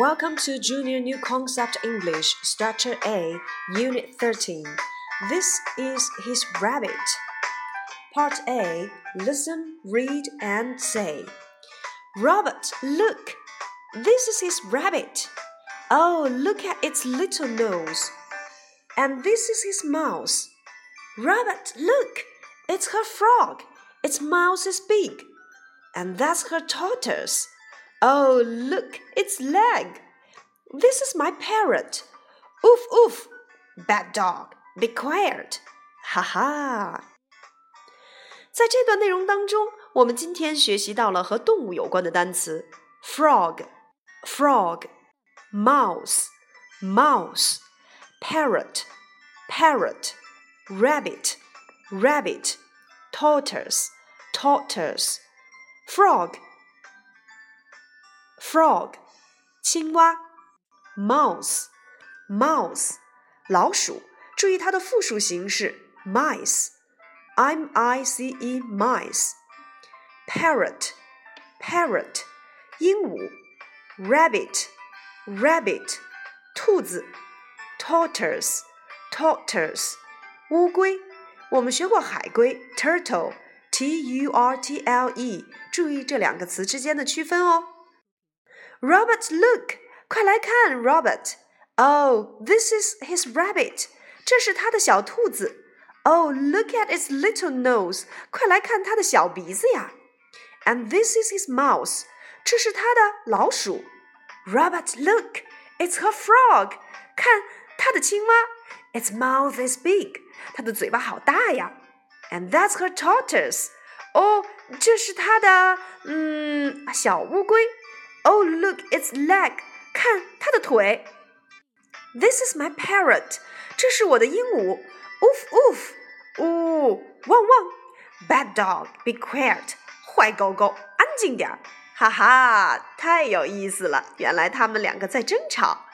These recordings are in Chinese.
Welcome to Junior New Concept English, Structure A, Unit 13. This is his rabbit. Part A Listen, read, and say. Robert, look! This is his rabbit. Oh, look at its little nose. And this is his mouse. Robert, look! It's her frog. Its mouth is big. And that's her tortoise. Oh, look, its leg. This is my parrot. Oof, oof. Bad dog, be quiet. Ha ha. 在这段内容当中，我们今天学习到了和动物有关的单词：frog、frog、mouse、mouse、parrot、parrot、rabbit、rabbit、tortoise、tortoise、frog、 frog、青蛙、mouse、mouse、老鼠。注意它的复数形式 mice。M I C E mice, parrot, parrot, 鹦鹉，rabbit, rabbit, 兔子，tortoise, tortoise, 乌龟。我们学过海龟，turtle, T U R T L E，注意这两个词之间的区分哦。 Robert, look，快来看，Robert。Oh, this is his rabbit，这是他的小兔子。Oh, look at its little nose! 快来看它的小鼻子呀！And this is his mouse. 这是它的老鼠。Robert, look! It's her frog. 看它的青蛙。Its mouth is big. 它的嘴巴好大呀。And that's her tortoise. 哦，这是它的嗯小乌龟。 Oh, look, its leg. 看它的腿。This is my parrot. 这是我的鹦鹉。Oof, oof. 呜汪汪！Bad dog, be quiet！坏狗狗，安静点儿！哈哈，太有意思了！原来他们两个在争吵。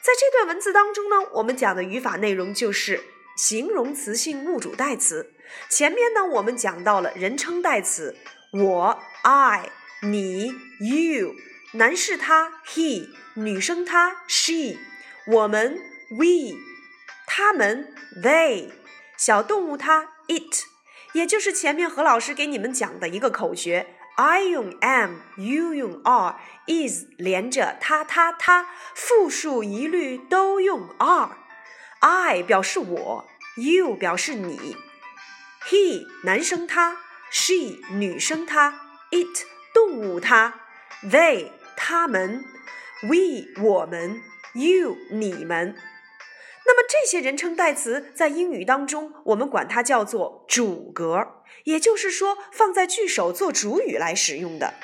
在这段文字当中呢，我们讲的语法内容就是形容词性物主代词。前面呢，我们讲到了人称代词，我 I，你 You，男士他 He，女生她 She，我们 We。他们 they 小动物它 it，也就是前面何老师给你们讲的一个口诀：I 用 am，you 用 are，is 连着它它它，复数一律都用 are。I 表示我，you 表示你，he 男生他，she 女生她，it 动物它，they 他们，we 我们，you 你们。那么这些人称代词在英语当中，我们管它叫做主格，也就是说放在句首做主语来使用的。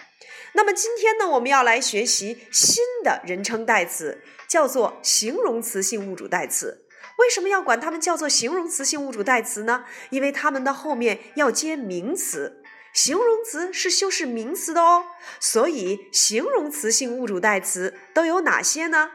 那么今天呢，我们要来学习新的人称代词，叫做形容词性物主代词。为什么要管它们叫做形容词性物主代词呢？因为它们的后面要接名词，形容词是修饰名词的哦。所以形容词性物主代词都有哪些呢？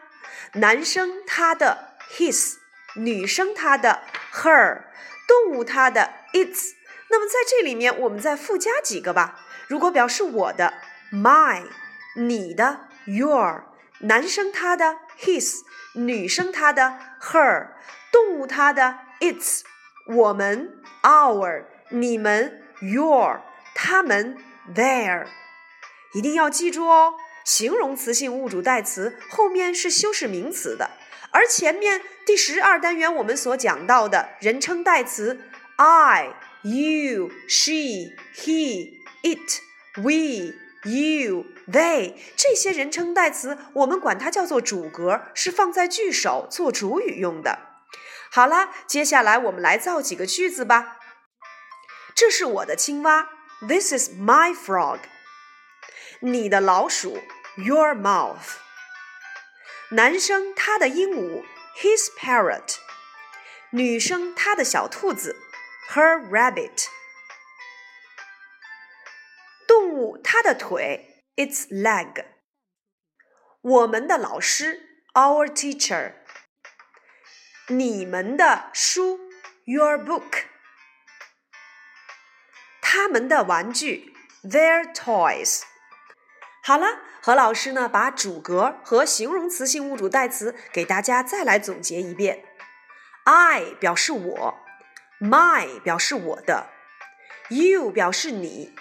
男生他的 his。女生她的 her，动物它的 its。那么在这里面，我们再附加几个吧。如果表示我的 my，你的 your，男生他的 his，女生她的 her，动物它的 its，我们 our，你们 your，他们 there，。一定要记住哦，形容词性物主代词后面是修饰名词的。而前面第十二单元我们所讲到的人称代词 I、you、she、he、it、we、you、they 这些人称代词，我们管它叫做主格，是放在句首做主语用的。好啦，接下来我们来造几个句子吧。这是我的青蛙 ，This is my frog。你的老鼠，Your mouth。男生他的鹦鹉，his parrot；女生她的小兔子，her rabbit；动物它的腿，its leg；我们的老师，our teacher；你们的书，your book； 他们的玩具，their toys。好了，何老师呢，把主格和形容词性物主代词给大家再来总结一遍。I 表示我，My 表示我的，You 表示你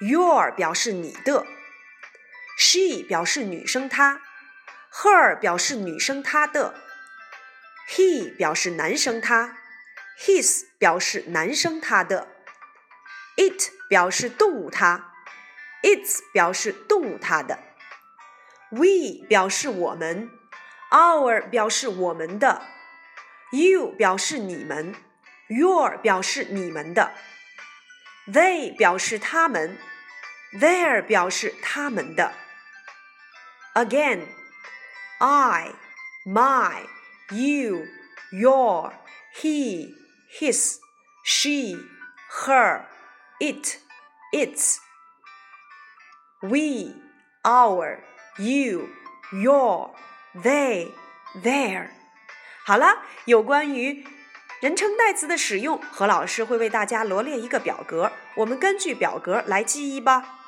，Your 表示你的，She 表示女生她，Her 表示女生她的，He 表示男生他，His 表示男生他的，It 表示动物它，Its 表示动物它的，We 表示我们，Our 表示我们的。You 表示你们，Your 表示你们的，They 表示他们，Their 表示他们的。Again, I, my, you, your, he, his, she, her, it, its. We, our, you, your, they, their. 好了，有关于人称代词的使用，何老师会为大家罗列一个表格，我们根据表格来记忆吧。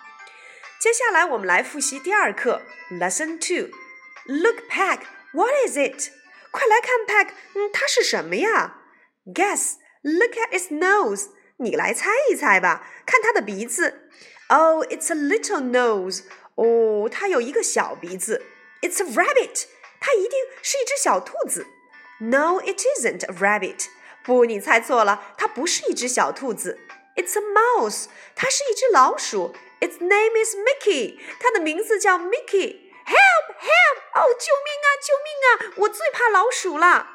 接下来我们来复习第二课，Lesson Two。Look, Peg, what is it？快来看，Peg，嗯，它是什么呀？Guess. Look at its nose. 你来猜一猜吧，看它的鼻子。Oh, it's a little nose. 哦，它有一个小鼻子。It's a rabbit. 它一定是一只小兔子。No, it isn't a rabbit. 不，你猜错了，它不是一只小兔子。It's a mouse. 它是一只老鼠。Its name is Mickey. 它的名字叫 Mickey. Help! Help! 哦，救命啊！救命啊！我最怕老鼠了。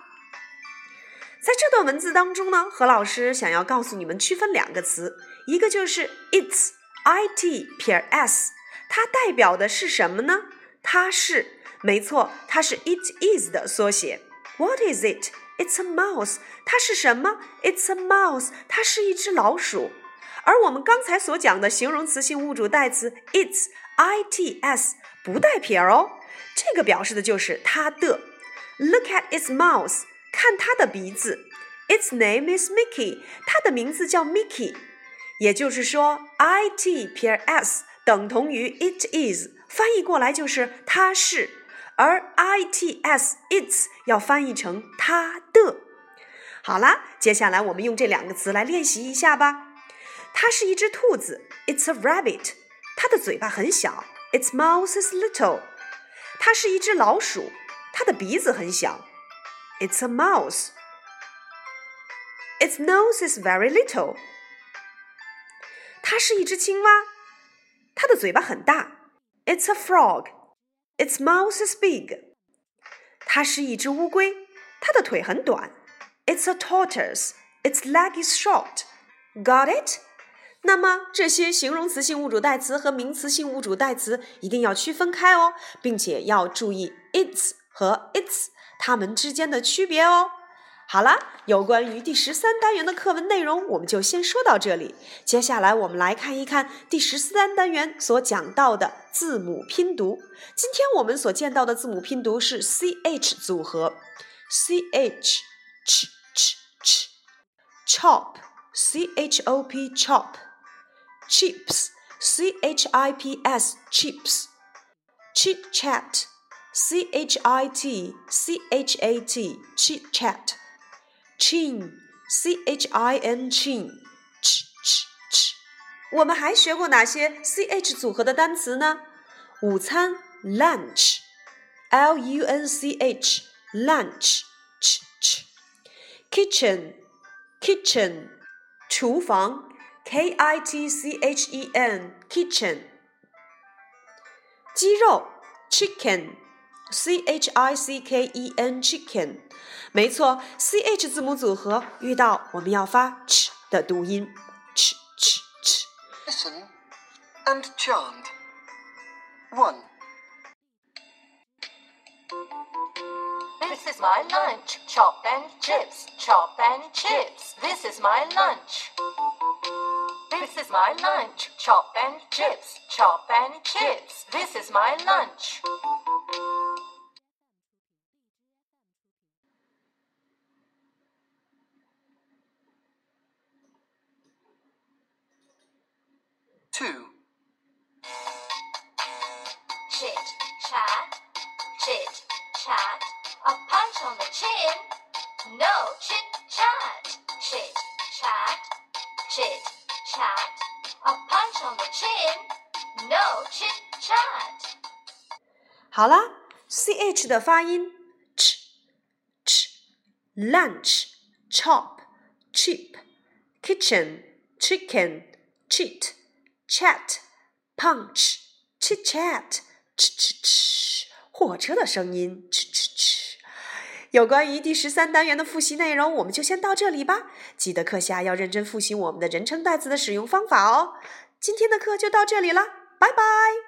在这段文字当中呢，何老师想要告诉你们区分两个词，一个就是 its, i t 撇 s，它代表的是什么呢？它是，没错，它是 it is 的缩写。What is it? It's a mouse. 它是什么？It's a mouse. 它是一只老鼠。而我们刚才所讲的形容词性物主代词 its, its 不带撇哦，这个表示的就是它的。Look at its mouth. 看它的鼻子。Its name is Mickey. 它的名字叫 Mickey。也就是说，it 撇 s 等同于 it is，翻译过来就是它是。而 its its 要翻译成它的。好啦，接下来我们用这两个词来练习一下吧。它是一只兔子，It's a rabbit。它的嘴巴很小，Its mouth is little。它是一只老鼠，它的鼻子很小 ，It's a mouse。Its nose is very little。它是一只青蛙，它的嘴巴很大，It's a frog。Its mouth is big。它是一只乌龟，它的腿很短。It's a tortoise. Its leg is short. Got it? 那么这些形容词性物主代词和名词性物主代词一定要区分开哦，并且要注意 its 和 its 它们之间的区别哦。好了，有关于第十三单元的课文内容，我们就先说到这里。接下来，我们来看一看第十三单元所讲到的字母拼读。今天我们所见到的字母拼读是 C H 组合，C H ch ch ch，chop，C H O P chop，chips，C H I P S chips，chit chat，C H I T C H A T chit chat。chin, c h i n chin, ch ch ch。我们还学过哪些 c h 组合的单词呢？午餐 lunch, l u n c h lunch, ch ch。kitchen, kitchen，厨房 k i t c h e n kitchen。鸡肉 chicken。 C H I C K E N chicken，没错，C H 字母组合遇到我们要发 ch 的读音，ch ch ch。Listen and chant. One. This is my lunch, chop and chips, chop and chips. This is my lunch. This is my lunch, chop and chips, chop and chips. This is my lunch. chat. A punch on the chin. No chit chat. 好啦，ch 的发音，ch ch lunch chop cheap kitchen chicken cheat chat punch chit chat ch ch ch 火车的声音，ch ch ch。 有关于第十三单元的复习内容，我们就先到这里吧。记得课下要认真复习我们的人称代词的使用方法哦。今天的课就到这里了，拜拜。